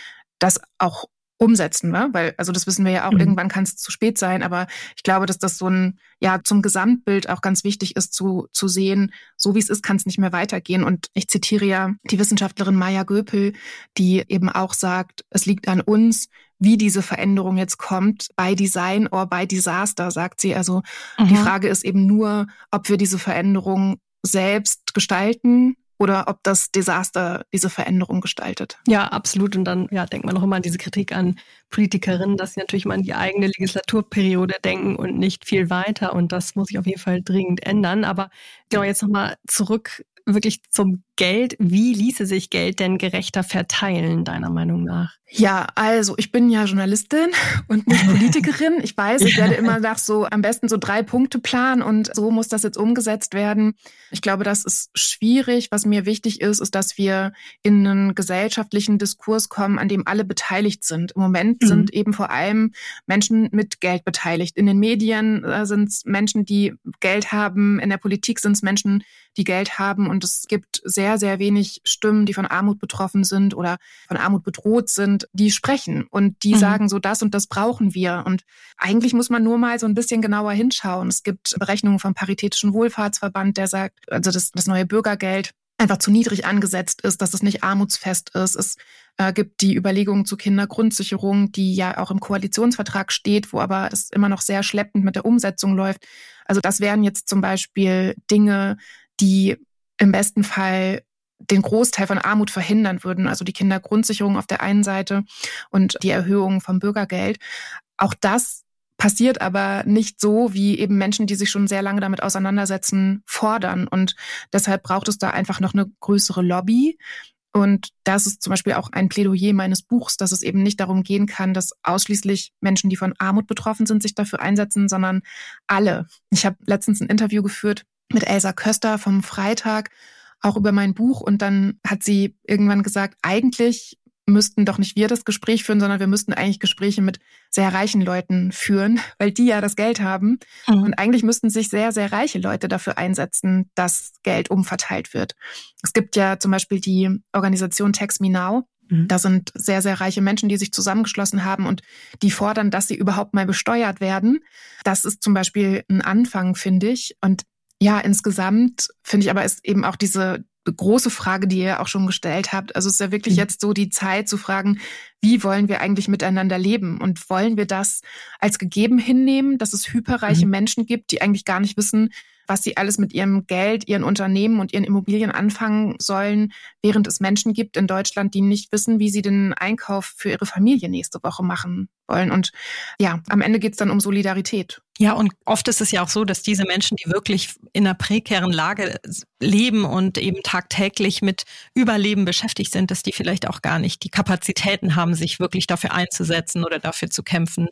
Speaker 3: das auch umsetzen, ne? Weil, also das wissen wir ja auch, mhm. irgendwann kann es zu spät sein, aber ich glaube, dass das so ein, ja, zum Gesamtbild auch ganz wichtig ist zu, zu sehen, so wie es ist, kann es nicht mehr weitergehen. Und ich zitiere ja die Wissenschaftlerin Maya Göpel, die eben auch sagt, es liegt an uns, wie diese Veränderung jetzt kommt, bei Design or bei Disaster, sagt sie. Also mhm. die Frage ist eben nur, ob wir diese Veränderung selbst gestalten oder ob das Desaster diese Veränderung gestaltet.
Speaker 1: Ja, absolut. Und dann ja, denkt man auch immer an diese Kritik an Politikerinnen, dass sie natürlich mal an die eigene Legislaturperiode denken und nicht viel weiter. Und das muss sich auf jeden Fall dringend ändern. Aber genau, jetzt nochmal zurück wirklich zum Geld. Wie ließe sich Geld denn gerechter verteilen, deiner Meinung nach?
Speaker 3: Ja, also ich bin ja Journalistin *laughs* und nicht Politikerin. Ich weiß, ich *laughs* werde immer nach so am besten so drei Punkte planen und so muss das jetzt umgesetzt werden. Ich glaube, das ist schwierig. Was mir wichtig ist, ist, dass wir in einen gesellschaftlichen Diskurs kommen, an dem alle beteiligt sind. Im Moment mhm. sind eben vor allem Menschen mit Geld beteiligt. In den Medien äh, sind es Menschen, die Geld haben. In der Politik sind es Menschen, die Geld haben. Und es gibt sehr, sehr wenig Stimmen, die von Armut betroffen sind oder von Armut bedroht sind die sprechen und die mhm. sagen so, das und das brauchen wir. Und eigentlich muss man nur mal so ein bisschen genauer hinschauen. Es gibt Berechnungen vom Paritätischen Wohlfahrtsverband, der sagt, also das, das neue Bürgergeld einfach zu niedrig angesetzt ist, dass es nicht armutsfest ist. Es äh, gibt die Überlegungen zur Kindergrundsicherung, die ja auch im Koalitionsvertrag steht, wo aber es immer noch sehr schleppend mit der Umsetzung läuft. Also das wären jetzt zum Beispiel Dinge, die im besten Fall den Großteil von Armut verhindern würden, also die Kindergrundsicherung auf der einen Seite und die Erhöhung vom Bürgergeld. Auch das passiert aber nicht so, wie eben Menschen, die sich schon sehr lange damit auseinandersetzen, fordern. Und deshalb braucht es da einfach noch eine größere Lobby. Und das ist zum Beispiel auch ein Plädoyer meines Buchs, dass es eben nicht darum gehen kann, dass ausschließlich Menschen, die von Armut betroffen sind, sich dafür einsetzen, sondern alle. Ich habe letztens ein Interview geführt mit Elsa Köster vom Freitag auch über mein Buch. Und dann hat sie irgendwann gesagt, eigentlich müssten doch nicht wir das Gespräch führen, sondern wir müssten eigentlich Gespräche mit sehr reichen Leuten führen, *laughs* weil die ja das Geld haben. Mhm. Und eigentlich müssten sich sehr, sehr reiche Leute dafür einsetzen, dass Geld umverteilt wird. Es gibt ja zum Beispiel die Organisation Tax Me Now. Mhm. Da sind sehr, sehr reiche Menschen, die sich zusammengeschlossen haben und die fordern, dass sie überhaupt mal besteuert werden. Das ist zum Beispiel ein Anfang, finde ich. Und ja, insgesamt finde ich aber ist eben auch diese große Frage, die ihr auch schon gestellt habt. Also es ist ja wirklich mhm. jetzt so die Zeit zu fragen, wie wollen wir eigentlich miteinander leben? Und wollen wir das als gegeben hinnehmen, dass es hyperreiche mhm. Menschen gibt, die eigentlich gar nicht wissen, was sie alles mit ihrem Geld, ihren Unternehmen und ihren Immobilien anfangen sollen, während es Menschen gibt in Deutschland, die nicht wissen, wie sie den Einkauf für ihre Familie nächste Woche machen wollen. Und ja, am Ende geht es dann um Solidarität.
Speaker 2: Ja, und oft ist es ja auch so, dass diese Menschen, die wirklich in einer prekären Lage leben und eben tagtäglich mit Überleben beschäftigt sind, dass die vielleicht auch gar nicht die Kapazitäten haben, sich wirklich dafür einzusetzen oder dafür zu kämpfen,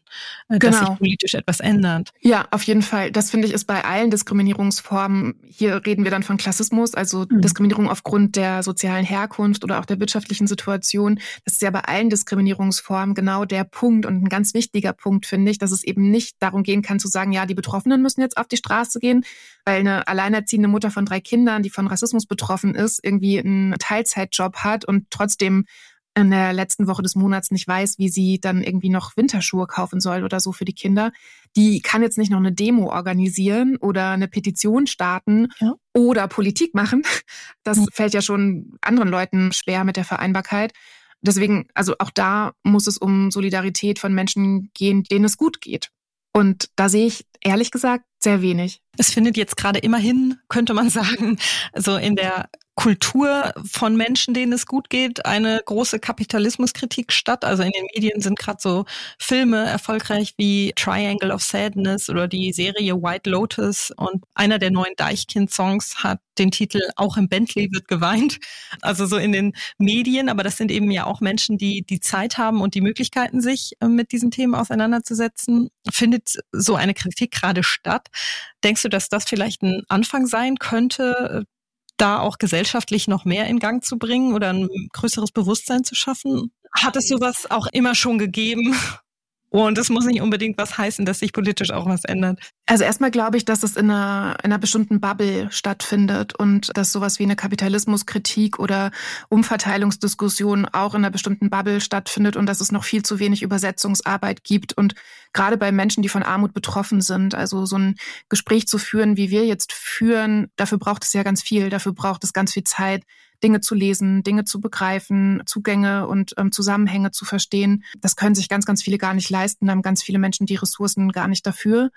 Speaker 2: äh, dass genau. sich politisch etwas ändert.
Speaker 3: Ja, auf jeden Fall. Das finde ich ist bei allen Diskriminierungsformen. Hier reden wir dann von Klassismus, also mhm. Diskriminierung aufgrund der sozialen Herkunft oder auch der wirtschaftlichen Situation. Das ist ja bei allen Diskriminierungsformen genau der Punkt und ein ganz wichtiger Punkt, finde ich, dass es eben nicht darum gehen kann zu sagen, sagen, ja, die Betroffenen müssen jetzt auf die Straße gehen, weil eine alleinerziehende Mutter von drei Kindern, die von Rassismus betroffen ist, irgendwie einen Teilzeitjob hat und trotzdem in der letzten Woche des Monats nicht weiß, wie sie dann irgendwie noch Winterschuhe kaufen soll oder so für die Kinder. Die kann jetzt nicht noch eine Demo organisieren oder eine Petition starten ja. oder Politik machen. Das ja. fällt ja schon anderen Leuten schwer mit der Vereinbarkeit. Deswegen, also auch da muss es um Solidarität von Menschen gehen, denen es gut geht. Und da sehe ich ehrlich gesagt sehr wenig.
Speaker 2: Es findet jetzt gerade immerhin, könnte man *laughs* sagen, so in der Kultur von Menschen, denen es gut geht, eine große Kapitalismuskritik statt. Also in den Medien sind gerade so Filme erfolgreich wie Triangle of Sadness oder die Serie White Lotus und einer der neuen Deichkind-Songs hat den Titel Auch im Bentley wird geweint. Also so in den Medien, aber das sind eben ja auch Menschen, die die Zeit haben und die Möglichkeiten, sich äh, mit diesen Themen auseinanderzusetzen. Findet so eine Kritik gerade statt? Denkst du, dass das vielleicht ein Anfang sein könnte, da auch gesellschaftlich noch mehr in Gang zu bringen oder ein größeres Bewusstsein zu schaffen? Hat es sowas auch immer schon gegeben? Und es muss nicht unbedingt was heißen, dass sich politisch auch was ändert.
Speaker 3: Also erstmal glaube ich, dass es in einer, in einer bestimmten Bubble stattfindet und dass sowas wie eine Kapitalismuskritik oder Umverteilungsdiskussion auch in einer bestimmten Bubble stattfindet und dass es noch viel zu wenig Übersetzungsarbeit gibt. Und gerade bei Menschen, die von Armut betroffen sind, also so ein Gespräch zu führen, wie wir jetzt führen, dafür braucht es ja ganz viel. Dafür braucht es ganz viel Zeit, Dinge zu lesen, Dinge zu begreifen, Zugänge und ähm, Zusammenhänge zu verstehen. Das können sich ganz, ganz viele gar nicht leisten, haben ganz viele Menschen die Ressourcen gar nicht dafür.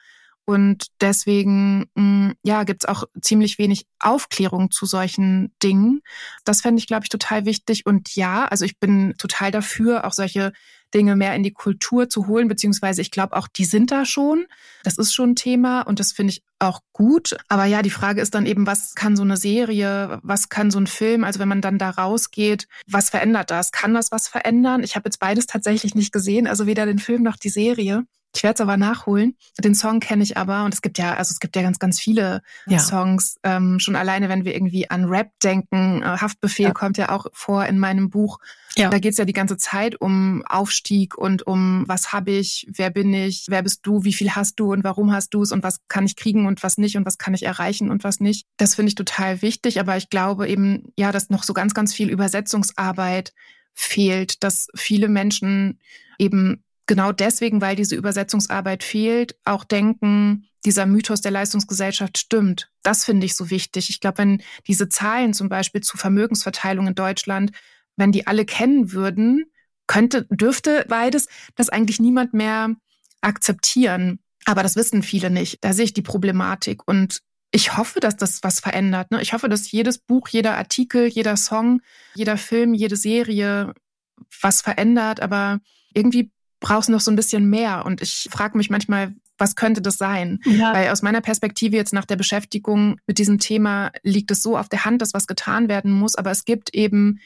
Speaker 3: Und deswegen, mm, ja, gibt's auch ziemlich wenig Aufklärung zu solchen Dingen. Das fände ich, glaube ich, total wichtig. Und ja, also ich bin total dafür, auch solche Dinge mehr in die Kultur zu holen, beziehungsweise ich glaube auch, die sind da schon. Das ist schon ein Thema und das finde ich auch gut. Aber ja, die Frage ist dann eben, was kann so eine Serie, was kann so ein Film, also wenn man dann da rausgeht, was verändert das? Kann das was verändern? Ich habe jetzt beides tatsächlich nicht gesehen, also weder den Film noch die Serie. Ich werde es aber nachholen. Den Song kenne ich aber und es gibt ja, also es gibt ja ganz, ganz viele ja. Songs. Ähm, schon alleine, wenn wir irgendwie an Rap denken, äh, Haftbefehl ja. kommt ja auch vor in meinem Buch. Ja. Da geht's ja die ganze Zeit um Aufstieg und um was habe ich, wer bin ich, wer bist du, wie viel hast du und warum hast du es und was kann ich kriegen und was nicht und was kann ich erreichen und was nicht. Das finde ich total wichtig, aber ich glaube eben, ja, dass noch so ganz, ganz viel Übersetzungsarbeit fehlt, dass viele Menschen eben genau deswegen, weil diese Übersetzungsarbeit fehlt, auch denken, dieser Mythos der Leistungsgesellschaft stimmt. Das finde ich so wichtig. Ich glaube, wenn diese Zahlen zum Beispiel zu Vermögensverteilung in Deutschland, wenn die alle kennen würden, könnte, dürfte beides das eigentlich niemand mehr akzeptieren. Aber das wissen viele nicht. Da sehe ich die Problematik. Und ich hoffe, dass das was verändert. Ne? Ich hoffe, dass jedes Buch, jeder Artikel, jeder Song, jeder Film, jede Serie was verändert. Aber irgendwie brauchst noch so ein bisschen mehr. Und ich frage mich manchmal, was könnte das sein? Ja. Weil aus meiner Perspektive jetzt nach der Beschäftigung mit diesem Thema liegt es so auf der Hand, dass was getan werden muss. Aber es gibt eben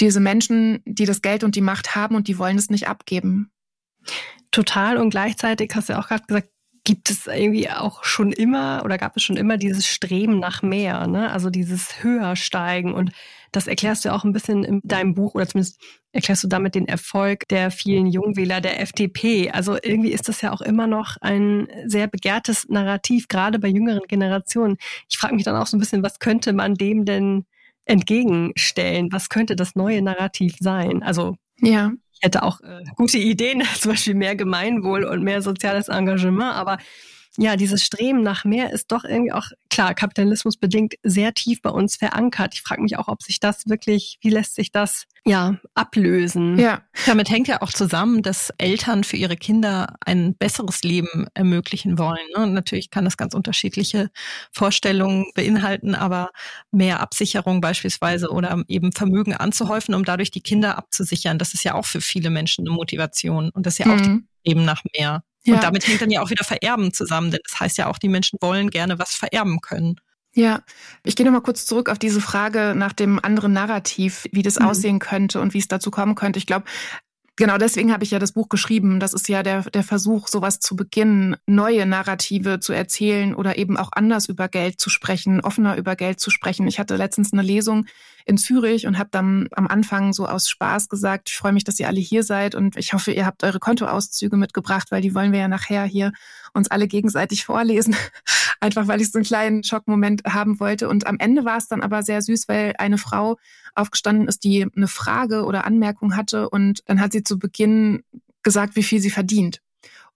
Speaker 3: diese Menschen, die das Geld und die Macht haben und die wollen es nicht abgeben.
Speaker 1: Total. Und gleichzeitig hast du ja auch gerade gesagt, gibt es irgendwie auch schon immer oder gab es schon immer dieses Streben nach mehr, ne? Also dieses Höhersteigen und das erklärst du auch ein bisschen in deinem Buch oder zumindest erklärst du damit den Erfolg der vielen Jungwähler der FDP. Also irgendwie ist das ja auch immer noch ein sehr begehrtes Narrativ, gerade bei jüngeren Generationen. Ich frage mich dann auch so ein bisschen, was könnte man dem denn entgegenstellen? Was könnte das neue Narrativ sein? Also ja. ich hätte auch äh, gute Ideen, *laughs* zum Beispiel mehr Gemeinwohl und mehr soziales Engagement, aber ja, dieses Streben nach mehr ist doch irgendwie auch, klar, Kapitalismus bedingt sehr tief bei uns verankert. Ich frage mich auch, ob sich das wirklich, wie lässt sich das ja ablösen?
Speaker 2: Ja. Damit hängt ja auch zusammen, dass Eltern für ihre Kinder ein besseres Leben ermöglichen wollen. Ne? Und natürlich kann das ganz unterschiedliche Vorstellungen beinhalten, aber mehr Absicherung beispielsweise oder eben Vermögen anzuhäufen, um dadurch die Kinder abzusichern. Das ist ja auch für viele Menschen eine Motivation. Und das ist ja auch mhm. eben nach mehr. Ja. Und damit hängt dann ja auch wieder Vererben zusammen, denn das heißt ja auch, die Menschen wollen gerne was vererben können.
Speaker 3: Ja, ich gehe nochmal kurz zurück auf diese Frage nach dem anderen Narrativ, wie das mhm. aussehen könnte und wie es dazu kommen könnte. Ich glaube, Genau deswegen habe ich ja das Buch geschrieben. Das ist ja der, der Versuch, sowas zu beginnen, neue Narrative zu erzählen oder eben auch anders über Geld zu sprechen, offener über Geld zu sprechen. Ich hatte letztens eine Lesung in Zürich und habe dann am Anfang so aus Spaß gesagt, ich freue mich, dass ihr alle hier seid und ich hoffe, ihr habt eure Kontoauszüge mitgebracht, weil die wollen wir ja nachher hier uns alle gegenseitig vorlesen. *laughs* Einfach weil ich so einen kleinen Schockmoment haben wollte. Und am Ende war es dann aber sehr süß, weil eine Frau aufgestanden ist, die eine Frage oder Anmerkung hatte und dann hat sie zu Beginn gesagt, wie viel sie verdient.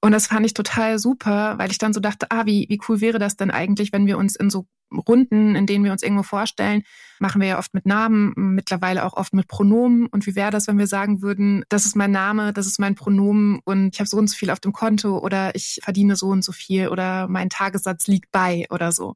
Speaker 3: Und das fand ich total super, weil ich dann so dachte, ah, wie, wie cool wäre das denn eigentlich, wenn wir uns in so Runden, in denen wir uns irgendwo vorstellen, machen wir ja oft mit Namen, mittlerweile auch oft mit Pronomen. Und wie wäre das, wenn wir sagen würden, das ist mein Name, das ist mein Pronomen und ich habe so und so viel auf dem Konto oder ich verdiene so und so viel oder mein Tagessatz liegt bei oder so.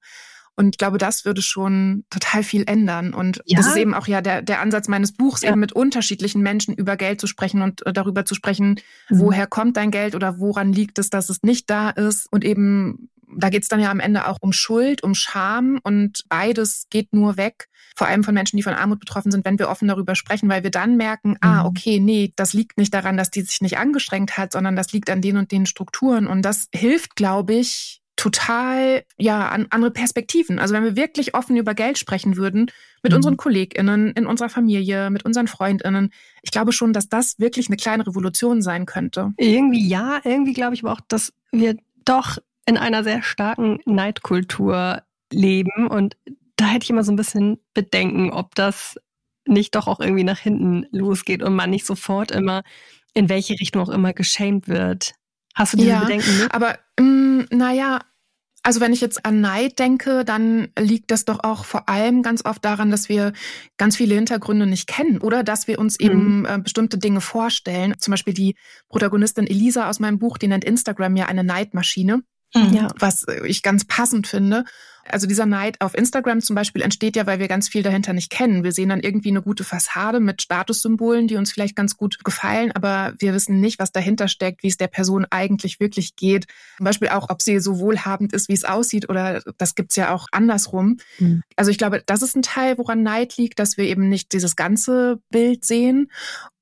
Speaker 3: Und ich glaube, das würde schon total viel ändern. Und ja. das ist eben auch ja der, der Ansatz meines Buchs, ja. eben mit unterschiedlichen Menschen über Geld zu sprechen und äh, darüber zu sprechen, mhm. woher kommt dein Geld oder woran liegt es, dass es nicht da ist. Und eben, da geht es dann ja am Ende auch um Schuld, um Scham und beides geht nur weg. Vor allem von Menschen, die von Armut betroffen sind, wenn wir offen darüber sprechen, weil wir dann merken, ah, mhm. ah, okay, nee, das liegt nicht daran, dass die sich nicht angestrengt hat, sondern das liegt an den und den Strukturen. Und das hilft, glaube ich, total, ja, an andere Perspektiven. Also wenn wir wirklich offen über Geld sprechen würden, mit mhm. unseren KollegInnen, in unserer Familie, mit unseren FreundInnen, ich glaube schon, dass das wirklich eine kleine Revolution sein könnte.
Speaker 1: Irgendwie ja, irgendwie glaube ich aber auch, dass wir doch in einer sehr starken Neidkultur leben und da hätte ich immer so ein bisschen Bedenken, ob das nicht doch auch irgendwie nach hinten losgeht und man nicht sofort immer in welche Richtung auch immer geschämt wird. Hast du diese ja, Bedenken
Speaker 3: nicht? Aber mm, naja, also wenn ich jetzt an Neid denke, dann liegt das doch auch vor allem ganz oft daran, dass wir ganz viele Hintergründe nicht kennen oder dass wir uns mhm. eben äh, bestimmte Dinge vorstellen. Zum Beispiel die Protagonistin Elisa aus meinem Buch, die nennt Instagram ja eine Neidmaschine. mhm. ja. was ich ganz passend finde. Also dieser Neid auf Instagram zum Beispiel entsteht ja, weil wir ganz viel dahinter nicht kennen. Wir sehen dann irgendwie eine gute Fassade mit Statussymbolen, die uns vielleicht ganz gut gefallen, aber wir wissen nicht, was dahinter steckt, wie es der Person eigentlich wirklich geht. Zum Beispiel auch, ob sie so wohlhabend ist, wie es aussieht, oder das gibt's ja auch andersrum. Mhm. Also ich glaube, das ist ein Teil, woran Neid liegt, dass wir eben nicht dieses ganze Bild sehen.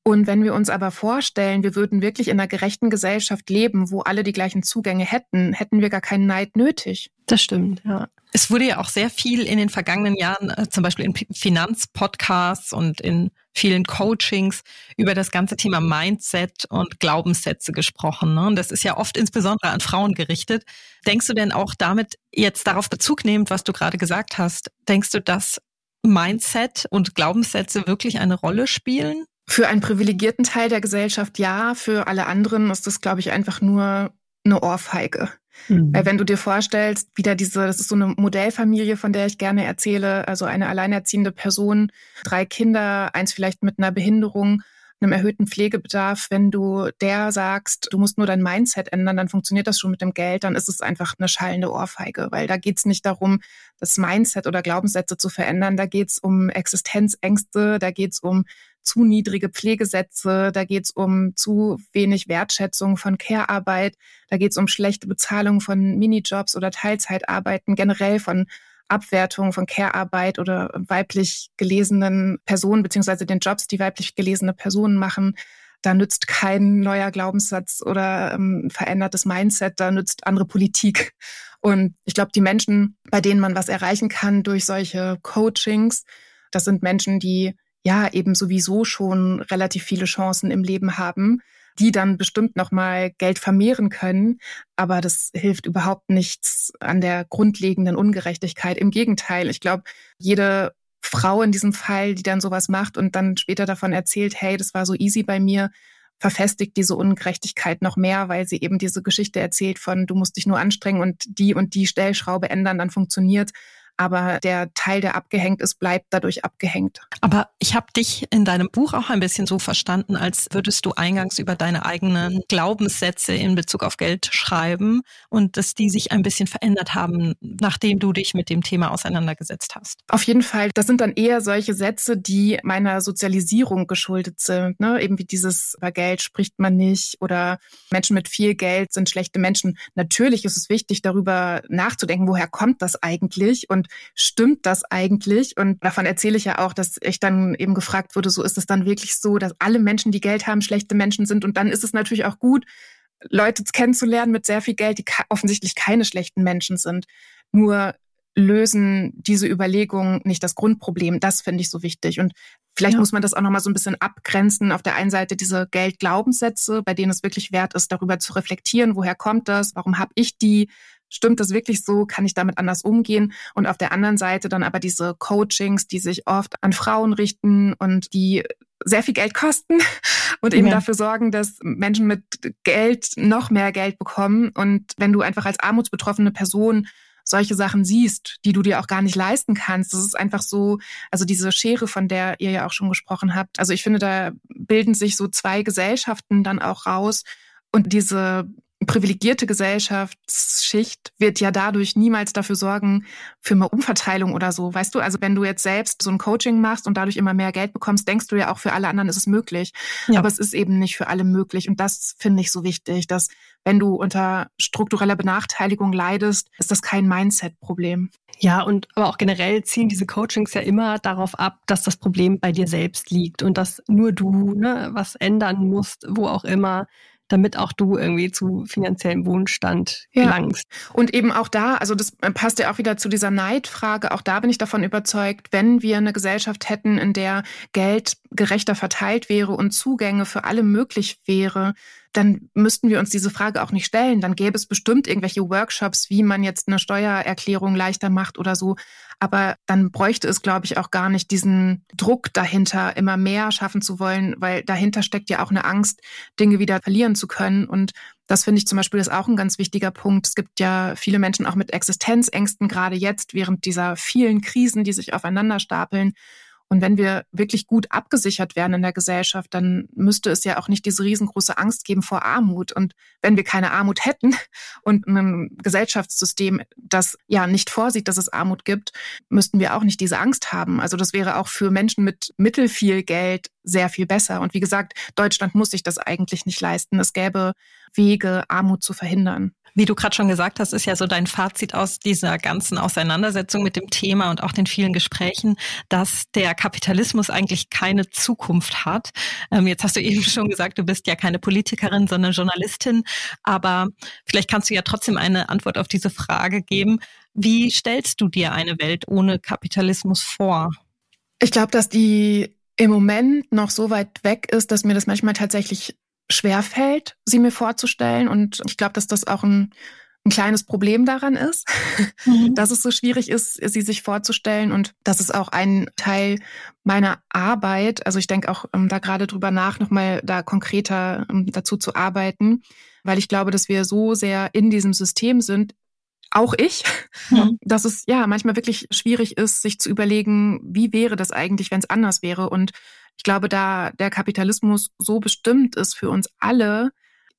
Speaker 3: Und wenn wir uns aber vorstellen, wir würden wirklich in einer gerechten Gesellschaft leben, wo alle die gleichen Zugänge hätten, hätten wir gar keinen Neid nötig.
Speaker 1: Das stimmt, ja.
Speaker 2: Es wurde ja auch sehr viel in den vergangenen Jahren, äh, zum Beispiel in Finanzpodcasts und in vielen Coachings über das ganze Thema Mindset und Glaubenssätze gesprochen. Ne? Und das ist ja oft insbesondere an Frauen gerichtet. Denkst du denn auch damit jetzt darauf Bezug nehmend, was du gerade gesagt hast, denkst du, dass Mindset und Glaubenssätze wirklich eine Rolle spielen?
Speaker 3: Für einen privilegierten Teil der Gesellschaft ja, für alle anderen ist das, glaube ich, einfach nur eine Ohrfeige. Mhm. Weil wenn du dir vorstellst, wieder diese, das ist so eine Modellfamilie, von der ich gerne erzähle, also eine alleinerziehende Person, drei Kinder, eins vielleicht mit einer Behinderung, einem erhöhten Pflegebedarf, wenn du der sagst, du musst nur dein Mindset ändern, dann funktioniert das schon mit dem Geld, dann ist es einfach eine schallende Ohrfeige, weil da geht's nicht darum, das Mindset oder Glaubenssätze zu verändern, da geht's um Existenzängste, da geht's um zu niedrige Pflegesätze, da geht es um zu wenig Wertschätzung von Care-Arbeit, da geht es um schlechte Bezahlung von Minijobs oder Teilzeitarbeiten, generell von Abwertung von Care-Arbeit oder weiblich gelesenen Personen, beziehungsweise den Jobs, die weiblich gelesene Personen machen. Da nützt kein neuer Glaubenssatz oder ähm, verändertes Mindset, da nützt andere Politik. Und ich glaube, die Menschen, bei denen man was erreichen kann durch solche Coachings, das sind Menschen, die ja eben sowieso schon relativ viele Chancen im Leben haben, die dann bestimmt noch mal Geld vermehren können, aber das hilft überhaupt nichts an der grundlegenden Ungerechtigkeit. Im Gegenteil, ich glaube, jede Frau in diesem Fall, die dann sowas macht und dann später davon erzählt, hey, das war so easy bei mir, verfestigt diese Ungerechtigkeit noch mehr, weil sie eben diese Geschichte erzählt von, du musst dich nur anstrengen und die und die Stellschraube ändern, dann funktioniert aber der Teil, der abgehängt ist, bleibt dadurch abgehängt.
Speaker 2: Aber ich habe dich in deinem Buch auch ein bisschen so verstanden, als würdest du eingangs über deine eigenen Glaubenssätze in Bezug auf Geld schreiben und dass die sich ein bisschen verändert haben, nachdem du dich mit dem Thema auseinandergesetzt hast.
Speaker 3: Auf jeden Fall. Das sind dann eher solche Sätze, die meiner Sozialisierung geschuldet sind. Ne? Eben wie dieses, über Geld spricht man nicht oder Menschen mit viel Geld sind schlechte Menschen. Natürlich ist es wichtig, darüber nachzudenken, woher kommt das eigentlich und stimmt das eigentlich? Und davon erzähle ich ja auch, dass ich dann eben gefragt wurde, so ist es dann wirklich so, dass alle Menschen, die Geld haben, schlechte Menschen sind. Und dann ist es natürlich auch gut, Leute kennenzulernen mit sehr viel Geld, die offensichtlich keine schlechten Menschen sind. Nur lösen diese Überlegungen nicht das Grundproblem. Das finde ich so wichtig. Und vielleicht ja. muss man das auch nochmal so ein bisschen abgrenzen. Auf der einen Seite diese Geldglaubenssätze, bei denen es wirklich wert ist, darüber zu reflektieren, woher kommt das, warum habe ich die, Stimmt das wirklich so? Kann ich damit anders umgehen? Und auf der anderen Seite dann aber diese Coachings, die sich oft an Frauen richten und die sehr viel Geld kosten *laughs* und eben ja. dafür sorgen, dass Menschen mit Geld noch mehr Geld bekommen. Und wenn du einfach als armutsbetroffene Person solche Sachen siehst, die du dir auch gar nicht leisten kannst. Das ist einfach so, also diese Schere, von der ihr ja auch schon gesprochen habt. Also ich finde, da bilden sich so zwei Gesellschaften dann auch raus. Und diese privilegierte Gesellschaftsschicht wird ja dadurch niemals dafür sorgen für mehr Umverteilung oder so. Weißt du, also wenn du jetzt selbst so ein Coaching machst und dadurch immer mehr Geld bekommst, denkst du ja auch für alle anderen ist es möglich. Ja. Aber es ist eben nicht für alle möglich. Und das finde ich so wichtig, dass wenn du unter struktureller Benachteiligung leidest, ist das kein Mindset-Problem.
Speaker 1: Ja, und aber auch generell ziehen diese Coachings ja immer darauf ab, dass das Problem bei dir selbst liegt und dass nur du ne, was ändern musst, wo auch immer damit auch du irgendwie zu finanziellem Wohnstand gelangst.
Speaker 3: Ja. Und eben auch da, also das passt ja auch wieder zu dieser Neidfrage, auch da bin ich davon überzeugt, wenn wir eine Gesellschaft hätten, in der Geld gerechter verteilt wäre und Zugänge für alle möglich wäre, dann müssten wir uns diese Frage auch nicht stellen. Dann gäbe es bestimmt irgendwelche Workshops, wie man jetzt eine Steuererklärung leichter macht oder so. Aber dann bräuchte es, glaube ich, auch gar nicht diesen Druck dahinter, immer mehr schaffen zu wollen, weil dahinter steckt ja auch eine Angst, Dinge wieder verlieren zu können. Und das finde ich zum Beispiel ist auch ein ganz wichtiger Punkt. Es gibt ja viele Menschen auch mit Existenzängsten, gerade jetzt während dieser vielen Krisen, die sich aufeinander stapeln. Und wenn wir wirklich gut abgesichert werden in der Gesellschaft, dann müsste es ja auch nicht diese riesengroße Angst geben vor Armut. Und wenn wir keine Armut hätten *laughs* und ein Gesellschaftssystem, das ja nicht vorsieht, dass es Armut gibt, müssten wir auch nicht diese Angst haben. Also das wäre auch für Menschen mit mittelfiel Geld sehr viel besser. Und wie gesagt, Deutschland muss sich das eigentlich nicht leisten. Es gäbe Wege, Armut zu verhindern.
Speaker 2: Wie du gerade schon gesagt hast, ist ja so dein Fazit aus dieser ganzen Auseinandersetzung mit dem Thema und auch den vielen Gesprächen, dass der Kapitalismus eigentlich keine Zukunft hat. Ähm, jetzt hast du eben schon gesagt, du bist ja keine Politikerin, sondern Journalistin. Aber vielleicht kannst du ja trotzdem eine Antwort auf diese Frage geben. Wie stellst du dir eine Welt ohne Kapitalismus vor?
Speaker 3: Ich glaube, dass die im Moment noch so weit weg ist, dass mir das manchmal tatsächlich schwer fällt, sie mir vorzustellen. Und ich glaube, dass das auch ein, ein kleines Problem daran ist, *laughs* mhm. dass es so schwierig ist, sie sich vorzustellen. Und das ist auch ein Teil meiner Arbeit. Also ich denke auch um, da gerade drüber nach, nochmal da konkreter um, dazu zu arbeiten, weil ich glaube, dass wir so sehr in diesem System sind, auch ich, mhm. *laughs* dass es ja manchmal wirklich schwierig ist, sich zu überlegen, wie wäre das eigentlich, wenn es anders wäre. Und ich glaube, da der Kapitalismus so bestimmt ist für uns alle,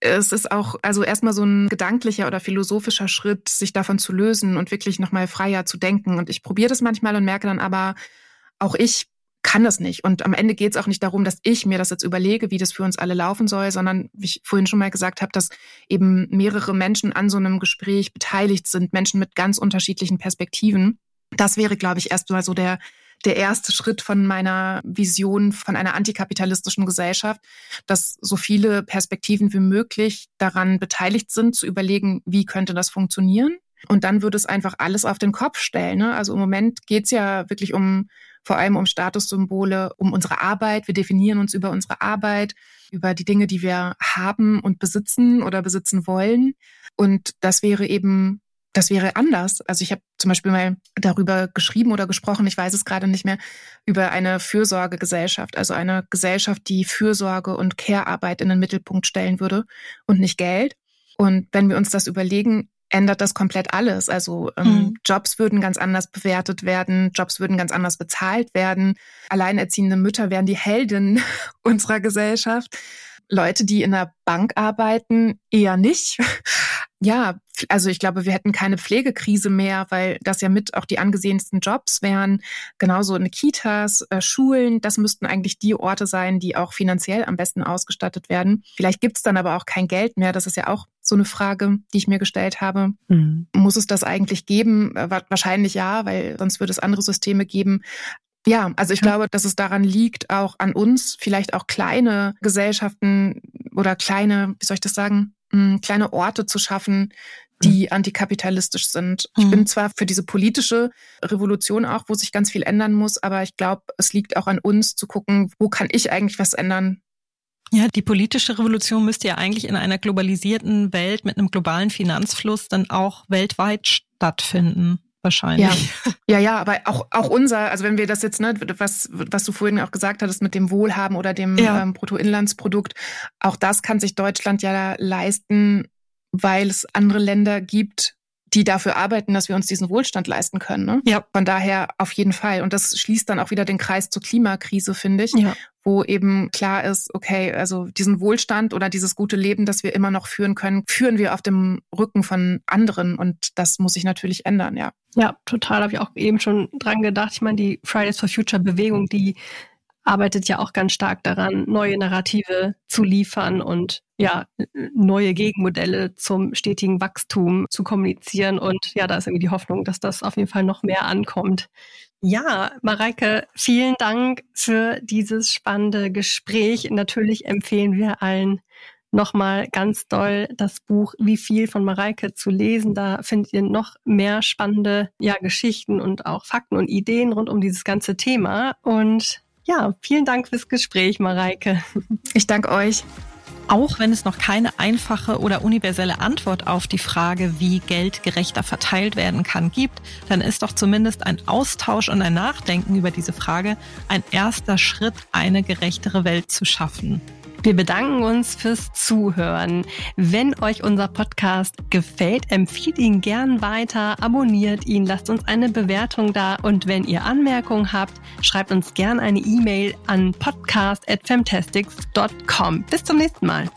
Speaker 3: es ist auch also erstmal so ein gedanklicher oder philosophischer Schritt, sich davon zu lösen und wirklich nochmal freier zu denken. Und ich probiere das manchmal und merke dann aber, auch ich kann das nicht. Und am Ende geht es auch nicht darum, dass ich mir das jetzt überlege, wie das für uns alle laufen soll, sondern wie ich vorhin schon mal gesagt habe, dass eben mehrere Menschen an so einem Gespräch beteiligt sind, Menschen mit ganz unterschiedlichen Perspektiven. Das wäre, glaube ich, erstmal so der, der erste Schritt von meiner Vision von einer antikapitalistischen Gesellschaft, dass so viele Perspektiven wie möglich daran beteiligt sind, zu überlegen, wie könnte das funktionieren. Und dann würde es einfach alles auf den Kopf stellen. Ne? Also im Moment geht es ja wirklich um vor allem um Statussymbole, um unsere Arbeit. Wir definieren uns über unsere Arbeit, über die Dinge, die wir haben und besitzen oder besitzen wollen. Und das wäre eben, das wäre anders. Also ich habe zum Beispiel mal darüber geschrieben oder gesprochen, ich weiß es gerade nicht mehr, über eine Fürsorgegesellschaft, also eine Gesellschaft, die Fürsorge und Care-Arbeit in den Mittelpunkt stellen würde und nicht Geld. Und wenn wir uns das überlegen, ändert das komplett alles. Also ähm, mhm. Jobs würden ganz anders bewertet werden, Jobs würden ganz anders bezahlt werden. Alleinerziehende Mütter wären die Helden *laughs* unserer Gesellschaft. Leute, die in der Bank arbeiten, eher nicht. Ja, also ich glaube, wir hätten keine Pflegekrise mehr, weil das ja mit auch die angesehensten Jobs wären. Genauso in Kitas, äh, Schulen, das müssten eigentlich die Orte sein, die auch finanziell am besten ausgestattet werden. Vielleicht gibt's dann aber auch kein Geld mehr. Das ist ja auch so eine Frage, die ich mir gestellt habe. Mhm. Muss es das eigentlich geben? Äh, wahrscheinlich ja, weil sonst würde es andere Systeme geben. Ja, also ich glaube, dass es daran liegt, auch an uns, vielleicht auch kleine Gesellschaften oder kleine, wie soll ich das sagen, hm, kleine Orte zu schaffen, die mhm. antikapitalistisch sind. Ich bin mhm. zwar für diese politische Revolution auch, wo sich ganz viel ändern muss, aber ich glaube, es liegt auch an uns zu gucken, wo kann ich eigentlich was ändern,
Speaker 2: ja, die politische Revolution müsste ja eigentlich in einer globalisierten Welt mit einem globalen Finanzfluss dann auch weltweit stattfinden wahrscheinlich.
Speaker 3: Ja, ja, ja aber auch, auch unser, also wenn wir das jetzt, ne, was, was du vorhin auch gesagt hattest mit dem Wohlhaben oder dem ja. ähm, Bruttoinlandsprodukt, auch das kann sich Deutschland ja leisten, weil es andere Länder gibt, die dafür arbeiten, dass wir uns diesen Wohlstand leisten können. Ne? Ja. Von daher auf jeden Fall. Und das schließt dann auch wieder den Kreis zur Klimakrise, finde ich, ja. wo eben klar ist, okay, also diesen Wohlstand oder dieses gute Leben, das wir immer noch führen können, führen wir auf dem Rücken von anderen. Und das muss sich natürlich ändern, ja.
Speaker 1: Ja, total. Habe ich auch eben schon dran gedacht. Ich meine, die Fridays for Future Bewegung, die arbeitet ja auch ganz stark daran, neue Narrative zu liefern und ja, neue Gegenmodelle zum stetigen Wachstum zu kommunizieren. Und ja, da ist irgendwie die Hoffnung, dass das auf jeden Fall noch mehr ankommt. Ja, Mareike, vielen Dank für dieses spannende Gespräch. Natürlich empfehlen wir allen nochmal ganz doll das Buch Wie viel von Mareike zu lesen. Da findet ihr noch mehr spannende ja, Geschichten und auch Fakten und Ideen rund um dieses ganze Thema. Und ja, vielen Dank fürs Gespräch, Mareike.
Speaker 3: Ich danke euch.
Speaker 2: Auch wenn es noch keine einfache oder universelle Antwort auf die Frage, wie Geld gerechter verteilt werden kann, gibt, dann ist doch zumindest ein Austausch und ein Nachdenken über diese Frage ein erster Schritt, eine gerechtere Welt zu schaffen.
Speaker 1: Wir bedanken uns fürs Zuhören. Wenn euch unser Podcast gefällt, empfiehlt ihn gern weiter, abonniert ihn, lasst uns eine Bewertung da und wenn ihr Anmerkungen habt, schreibt uns gern eine E-Mail an podcast@fantastics.com. Bis zum nächsten Mal.